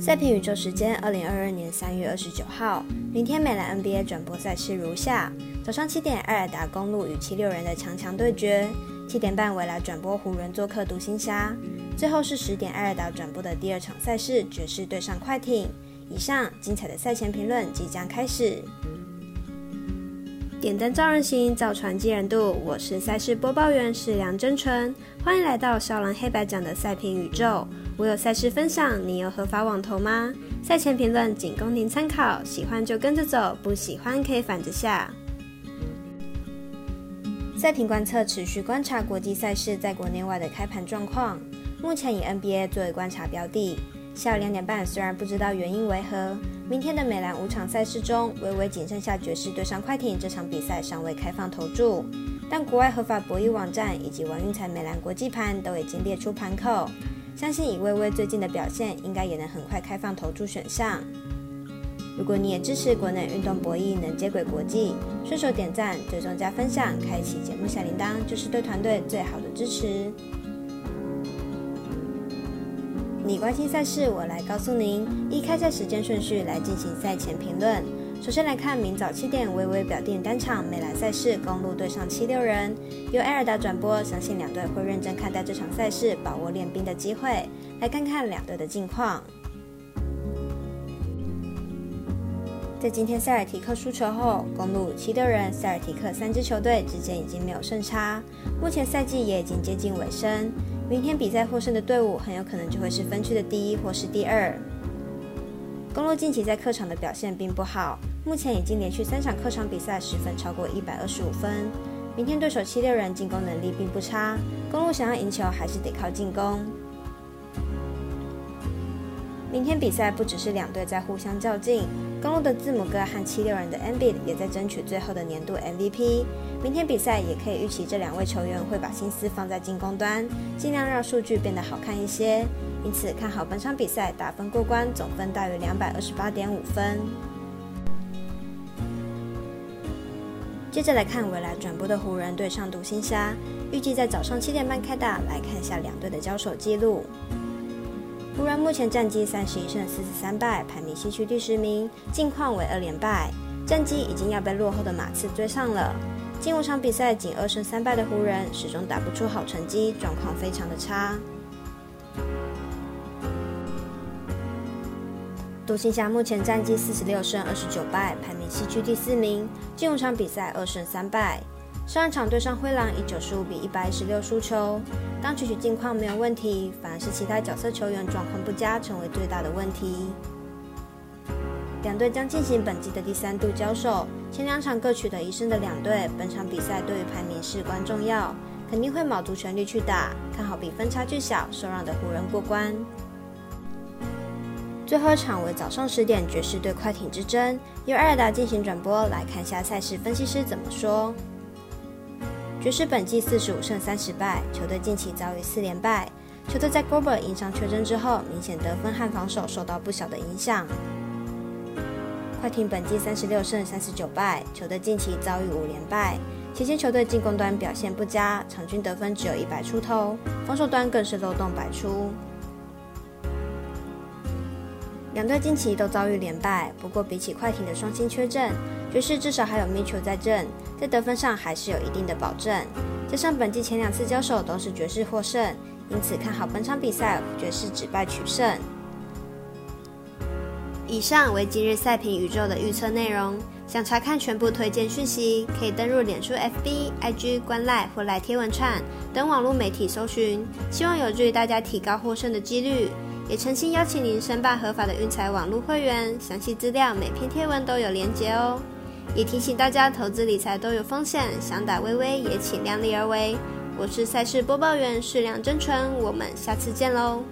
赛评宇宙时间，二零二二年三月二十九号，明天美兰 NBA 转播赛事如下：早上七点，艾尔达公路与七六人的强强对决；七点半，未来转播湖人做客独行侠；最后是十点，艾尔达转播的第二场赛事，爵士对上快艇。以上精彩的赛前评论即将开始。点灯照人行，造船济人度。我是赛事播报员是梁真纯，欢迎来到少狼黑白奖的赛评宇宙。我有赛事分享，你有合法网投吗？赛前评论仅供您参考，喜欢就跟着走，不喜欢可以反着下。赛评观测持续观察国际赛事在国内外的开盘状况，目前以 NBA 作为观察标的。下午两点半，虽然不知道原因为何，明天的美兰五场赛事中，微微仅剩下爵士对上快艇这场比赛尚未开放投注，但国外合法博弈网站以及王运财美兰国际盘都已经列出盘口，相信以微微最近的表现，应该也能很快开放投注选项。如果你也支持国内运动博弈能接轨国际，顺手点赞、追踪加分享、开启节目小铃铛，就是对团队最好的支持。你关心赛事，我来告诉您。依开赛时间顺序来进行赛前评论。首先来看明早七点，微微表定单场美兰赛事，公路对上七六人，由艾尔达转播，相信两队会认真看待这场赛事，把握练兵的机会。来看看两队的近况。在今天塞尔提克输球后，公路、七六人、塞尔提克三支球队之间已经没有胜差，目前赛季也已经接近尾声。明天比赛获胜的队伍很有可能就会是分区的第一或是第二。公路近期在客场的表现并不好，目前已经连续三场客场比赛失分超过一百二十五分。明天对手七六人进攻能力并不差，公路想要赢球还是得靠进攻。明天比赛不只是两队在互相较劲，公路的字母哥和七六人的 a m b i d 也在争取最后的年度 MVP。明天比赛也可以预期这两位球员会把心思放在进攻端，尽量让数据变得好看一些。因此看好本场比赛打分过关，总分大约两百二十八点五分。接着来看未来转播的湖人对上独行侠，预计在早上七点半开打。来看一下两队的交手记录。湖人目前战绩三十一胜四十三败，排名西区第十名，近况为二连败，战绩已经要被落后的马刺追上了。近五场比赛仅二胜三败的湖人，始终打不出好成绩，状况非常的差。独行侠目前战绩四十六胜二十九败，排名西区第四名，近五场比赛二胜三败。上一场对上灰狼以九十五比一百一十六输球，当曲曲近况没有问题，反而是其他角色球员状况不佳成为最大的问题。两队将进行本季的第三度交手，前两场各取得一胜的两队，本场比赛对于排名事关重要，肯定会卯足全力去打，看好比分差距小、受让的湖人过关。最后一场为早上十点爵士对快艇之争，由艾尔达进行转播，来看一下赛事分析师怎么说。爵士本季四十五胜三十败，球队近期遭遇四连败。球队在 g o b e r 因伤缺阵之后，明显得分和防守受到不小的影响。快艇本季三十六胜三十九败，球队近期遭遇五连败。期间球队进攻端表现不佳，场均得分只有一百出头，防守端更是漏洞百出。两队近期都遭遇连败，不过比起快艇的双星缺阵，爵士至少还有 Mitchell 在阵，在得分上还是有一定的保证。加上本季前两次交手都是爵士获胜，因此看好本场比赛爵士只败取胜。以上为今日赛评宇宙的预测内容。想查看全部推荐讯息，可以登入脸书、FB、IG、观赖或来贴文串等网络媒体搜寻，希望有助于大家提高获胜的几率。也诚心邀请您申办合法的运财网络会员，详细资料每篇贴文都有连结哦。也提醒大家，投资理财都有风险，想打微微也请量力而为。我是赛事播报员，适量真纯，我们下次见喽。